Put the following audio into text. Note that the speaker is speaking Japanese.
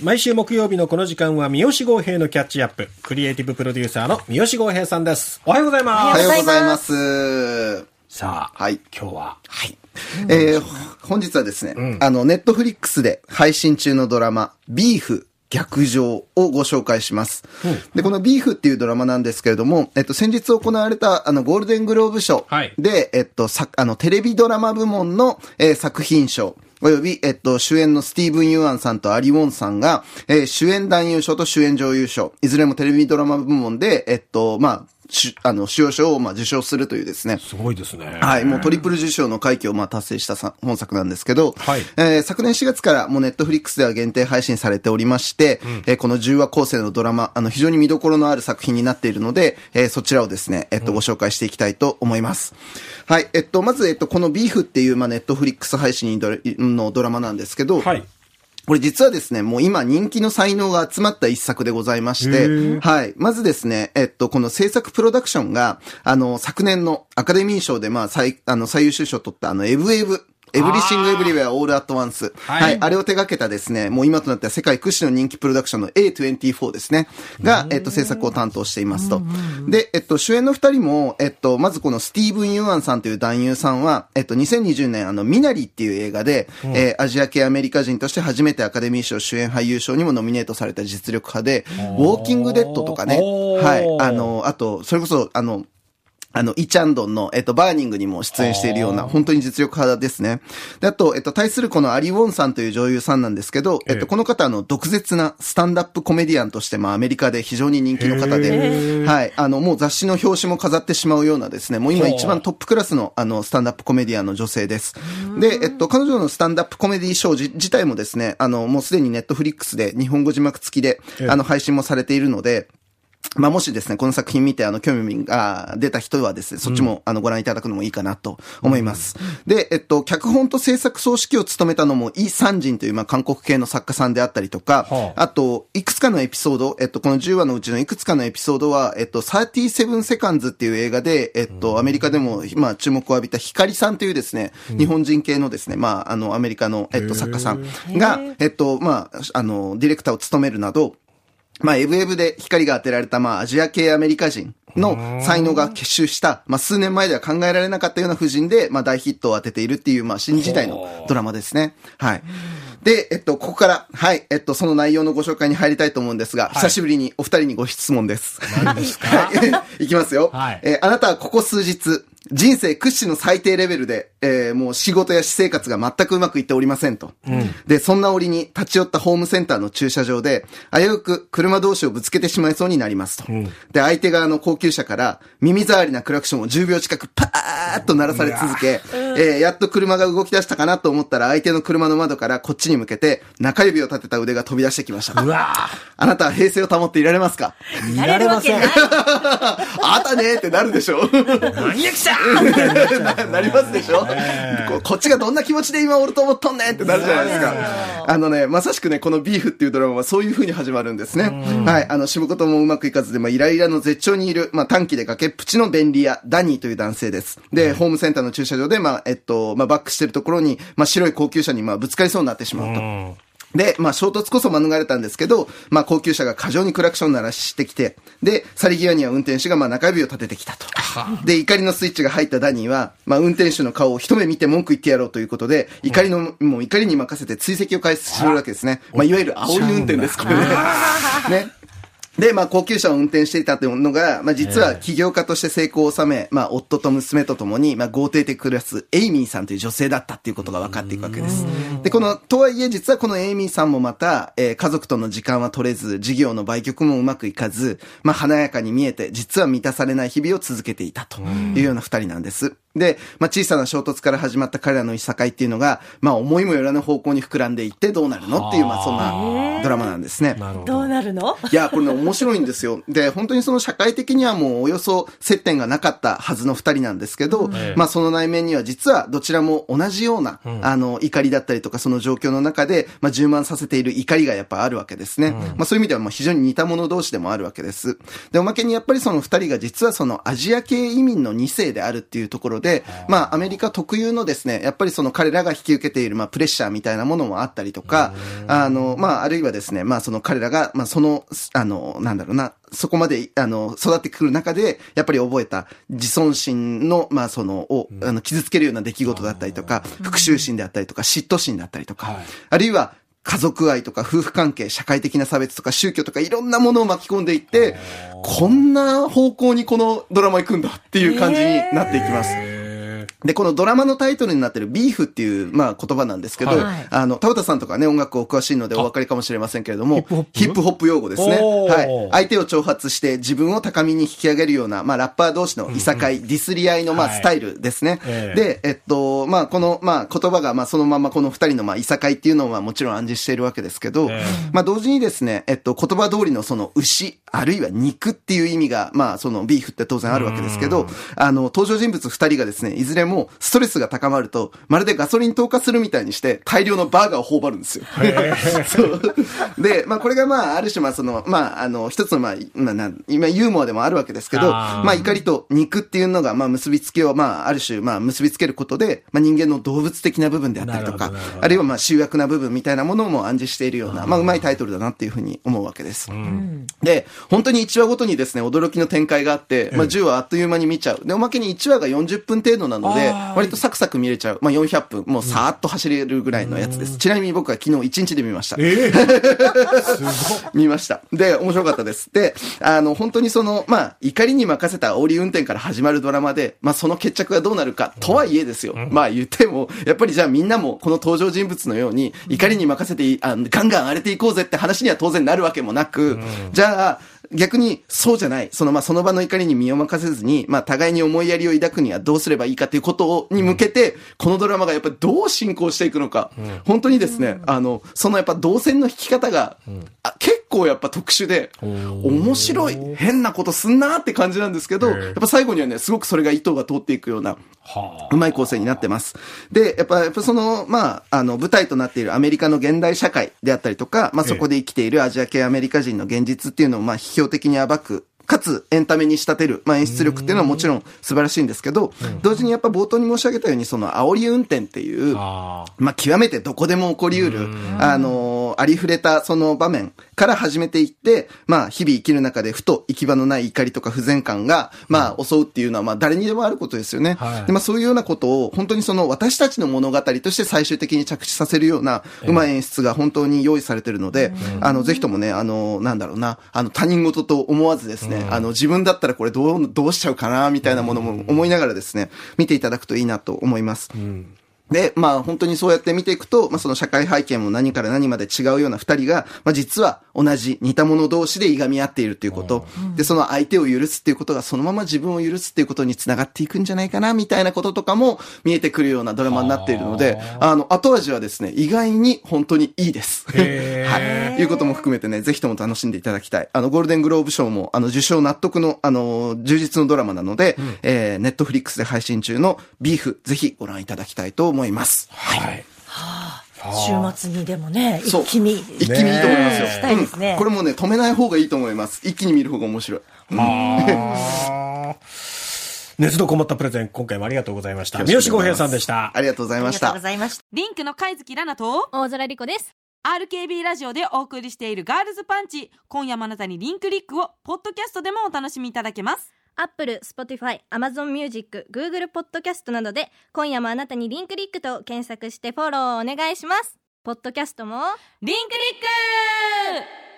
毎週木曜日のこの時間は三好豪平のキャッチアップ。クリエイティブプロデューサーの三好豪平さんです。おはようございます。おはようございます。さあ、はい。今日は、はい。えー、本日はですね、あの、ネットフリックスで配信中のドラマ、ビーフ逆上をご紹介します。で、このビーフっていうドラマなんですけれども、えっと、先日行われた、あの、ゴールデングローブ賞はいで、えっと、さ、あの、テレビドラマ部門の、えー作品賞、および、えっと、主演のスティーブン・ユアンさんとアリ・ウォンさんが、えー主演男優賞と主演女優賞、いずれもテレビドラマ部門で、えっと、まあ、しあの、主要賞を、まあ、受賞するというですね、すごいですね。はい、もうトリプル受賞の快挙をまあ達成したさ本作なんですけど、はいえー昨年4月からもうネットフリックスでは限定配信されておりまして、えーこの10話構成のドラマ、あの非常に見どころのある作品になっているので、えーそちらをですね、えっと、ご紹介していきたいと思います。はい、えっと、まず、えっと、このビーフっていう、まあ、ネットフリックス配信のドラマなんですけど、はい。これ実はですね、もう今人気の才能が集まった一作でございまして、はい。まずですね、えっと、この制作プロダクションが、あの、昨年のアカデミー賞で、まあ、最、あの、最優秀賞を取った、あの、エブエブ。エブリシングエブリウェアオールアットワンス。はいはい。あれを手掛けたですね、もう今となっては世界屈指の人気プロダクションの A24 ですね。が、えっと、制作を担当していますと。で、えっと、主演の二人も、えっと、まずこのスティーブン・ユーアンさんという男優さんは、えっと、2020年、あの、ミナリっていう映画で、えーアジア系アメリカ人として初めてアカデミー賞主演俳優賞にもノミネートされた実力派で、ウォーキングデッドとかね、はい。あの、あと、それこそ、あの、あの、イチャンドンの、えっと、バーニングにも出演しているような、本当に実力派ですね。で、あと、えっと、対するこのアリ・ウォンさんという女優さんなんですけど、えっええと、この方、あの、毒舌なスタンダップコメディアンとして、まあ、アメリカで非常に人気の方で、はい。あの、もう雑誌の表紙も飾ってしまうようなですね、もう今一番トップクラスの、あの、スタンダップコメディアンの女性です。で、えっと、彼女のスタンダップコメディショーじ自体もですね、あの、もうすでにネットフリックスで日本語字幕付きで、ええあの、配信もされているので、まあ、もしですね、この作品見て、あの、興味が出た人はですね、そっちも、あの、ご覧いただくのもいいかなと思います。で、えっと、脚本と制作総指揮を務めたのも、イ・サンジンという、まあ、韓国系の作家さんであったりとか、はあ。あと、いくつかのエピソード、えっと、この10話のうちのいくつかのエピソードは、えっと、37セカンズっていう映画で、えっと、アメリカでも、まあ、注目を浴びたヒカリさんというですね、日本人系のですね、まあ、あの、アメリカの、えっと、作家さんが、えっと、まあ、あの、ディレクターを務めるなど、まあ、エブエブで光が当てられた、まあ、アジア系アメリカ人の才能が結集した、まあ、数年前では考えられなかったような夫人で、まあ、大ヒットを当てているっていう、まあ、新時代のドラマですね。はい。で、えっと、ここから、はい、えっと、その内容のご紹介に入りたいと思うんですが、久しぶりにお二人にご質問です。何ですか？はい。いきますよ。はいえーあなたはここ数日、人生屈指の最低レベルで、えーもう仕事や私生活が全くうまくいっておりませんと。で、そんな折に立ち寄ったホームセンターの駐車場で、危うく車同士をぶつけてしまいそうになりますと。で、相手側の高級車から耳障りなクラクションを10秒近くパーッと鳴らされ続け、えーやっと車が動き出したかなと思ったら相手の車の窓からこっちに向けて中指を立てた腕が飛び出してきました。うわあなたは平静を保っていられますか？いられません。あったねーってなるでしょ何やきさななりますでしょ、ここっちがどんな気持ちで今おると思っとんねんってなるじゃないですか。あのね、まさしくね、このビーフっていうドラマはそういう風に始まるんですね。はい。あの、仕事もうまくいかずで、まあ、イライラの絶頂にいる、まあ、短期で崖っぷちの便利屋、ダニーという男性です。で、ホームセンターの駐車場で、まあ、えっと、まあ、バックしてるところに、まあ、白い高級車に、まあ、ぶつかりそうになってしまうと。で、まあ、衝突こそ免れたんですけど、まあ、高級車が過剰にクラクション鳴らしてきて、で、去り際には運転手が、まあ、中指を立ててきたと。で、怒りのスイッチが入ったダニーは、まあ、運転手の顔を一目見て文句言ってやろうということで、怒りの、もう怒りに任せて追跡を開始するわけですね。まあ、いわゆる煽り運転です、これね。ね。で、まあ、高級車を運転していたというのが、まあ、実は起業家として成功を収め、まあ、夫と娘と共に、まあ、豪邸で暮らすエイミーさんという女性だったっていうことが分かっていくわけです。で、この、とはいえ、実はこのエイミーさんもまた、えー家族との時間は取れず、事業の売却もうまくいかず、まあ、華やかに見えて、実は満たされない日々を続けていたというような二人なんです。で、まあ、小さな衝突から始まった彼らのいさかいっていうのが、まあ、思いもよらぬ方向に膨らんでいってどうなるの？っていう、まあ、そんなドラマなんですね。なるほど。どうなるの？いや、これね、面白いんですよ。で、本当にその社会的にはもうおよそ接点がなかったはずの二人なんですけど、ええまあその内面には実はどちらも同じような、あの、怒りだったりとかその状況の中で、まあ充満させている怒りがやっぱあるわけですね。まあそういう意味ではまあ非常に似た者同士でもあるわけです。で、おまけにやっぱりその二人が実はそのアジア系移民の二世であるっていうところで、まあ、アメリカ特有のですね、やっぱりその彼らが引き受けている、まあ、プレッシャーみたいなものもあったりとか、あの、まあ、あるいはですね、まあ、その彼らが、まあ、その、あの、なんだろうな、そこまで、あの、育ってくる中で、やっぱり覚えた自尊心の、まあ、その、を、あの、傷つけるような出来事だったりとか、復讐心であったりとか、嫉妬心だったりとか、あるいは、家族愛とか夫婦関係、社会的な差別とか宗教とかいろんなものを巻き込んでいって、こんな方向にこのドラマ行くんだっていう感じになっていきます。で、このドラマのタイトルになってるビーフっていう、まあ言葉なんですけど、はい。あの、田畑さんとかね、音楽お詳しいのでお分かりかもしれませんけれども、ヒップホップ？用語ですね。はい。相手を挑発して自分を高みに引き上げるような、まあラッパー同士のいさかい、ディスり合いの、まあはい。スタイルですね。ええ。で、えっと、まあこの、まあ言葉が、まあそのままこの二人の、まあいさかいっていうのはもちろん暗示しているわけですけど、ええ。まあ同時にですね、えっと、言葉通りのその牛、あるいは肉っていう意味が、まあそのビーフって当然あるわけですけど、あの、登場人物二人がですね、いずれもストレスが高まると、まるでガソリン投下するみたいにして、大量のバーガーを頬張るんですよ。そう。で、まあこれがまあ、ある種まあその、まああの、一つのまあ、ま今ユーモアでもあるわけですけど、まあ怒りと肉っていうのがまあ結びつけを、まあある種まあ結びつけることで、まあ人間の動物的な部分であったりとかあるいはまあ集約な部分みたいなものも暗示しているような、まあうまいタイトルだなっていうふうに思うわけです。で、本当に1話ごとにですね、驚きの展開があって、まあ10話あっという間に見ちゃう。で、おまけに1話が40分程度なのであー、割とサクサク見れちゃう。まあ400分、もうさーっと走れるぐらいのやつです。ちなみに僕は昨日1日で見ました。ええ すごい。見ました。で、面白かったです。で、あの、本当にその、まあ、怒りに任せた煽り運転から始まるドラマで、まあ、その決着がどうなるか、とはいえですよ。まあ、言っても、やっぱりじゃあみんなも、この登場人物のように、怒りに任せていあのガンガン荒れていこうぜって話には当然なるわけもなく、じゃあ、逆に、そうじゃない。その、まあ、その場の怒りに身を任せずに、まあ、互いに思いやりを抱くにはどうすればいいかということを、に向けて、このドラマがやっぱりどう進行していくのか、本当にですね、あの、そのやっぱ動線の引き方が、あ結構やっぱ特殊で、面白い、変なことすんなって感じなんですけど、やっぱ最後にはね、すごくそれが糸が通っていくような、はうまい構成になってます。で、やっぱ、やっぱその、まあ、あの、舞台となっているアメリカの現代社会であったりとか、まあ、そこで生きているアジア系アメリカ人の現実っていうのを、まあ、批評的に暴く。かつ、エンタメに仕立てる、まあ、演出力っていうのはもちろん素晴らしいんですけど、同時にやっぱ冒頭に申し上げたように、その煽り運転っていう、あ。まあ、極めてどこでも起こりうる、あのーありふれたその場面から始めていって、まあ、日々生きる中でふと行き場のない怒りとか不全感が、まあ、襲うっていうのは、まあ、誰にでもあることですよね。はい。で、まあ、そういうようなことを、本当にその、私たちの物語として最終的に着地させるような、うまい演出が本当に用意されてるので、あの、ぜひともね、あの、なんだろうな、あの、他人事と思わずですね、あの、自分だったらこれどう、どうしちゃうかな、みたいなものも思いながらですね、見ていただくといいなと思います。で、まあ本当にそうやって見ていくと、まあその社会背景も何から何まで違うような二人が、まあ実は同じ似た者同士でいがみ合っているということ、で、その相手を許すっていうことがそのまま自分を許すっていうことにつながっていくんじゃないかな、みたいなこととかも見えてくるようなドラマになっているので、あの、後味はですね、意外に本当にいいです。はい。いうことも含めてね、ぜひとも楽しんでいただきたい。あの、ゴールデングローブ賞も、あの、受賞納得の、あの、充実のドラマなので、えー、ネットフリックスで配信中のビーフ、ぜひご覧いただきたいと思います。はい。週末にでもね、そう一気見。一気にいいと思いますよ。したいですねうんこれもね、止めない方がいいと思います。一気に見る方が面白い。はあ。熱のこもったプレゼン、今回もありがとうございました。三好豪平さんでした。ありがとうございましたありがとうご。ざいました。リンクの貝月ラナと大空莉子です。RKB ラジオでお送りしているガールズパンチ今夜もあなたにリンクリックをポッドキャストでもお楽しみいただけますアップル、スポティファイ、アマゾンミュージック、グーグルポッドキャストなどで今夜もあなたにリンクリックと検索してフォローをお願いします。ポッドキャストもリンクリック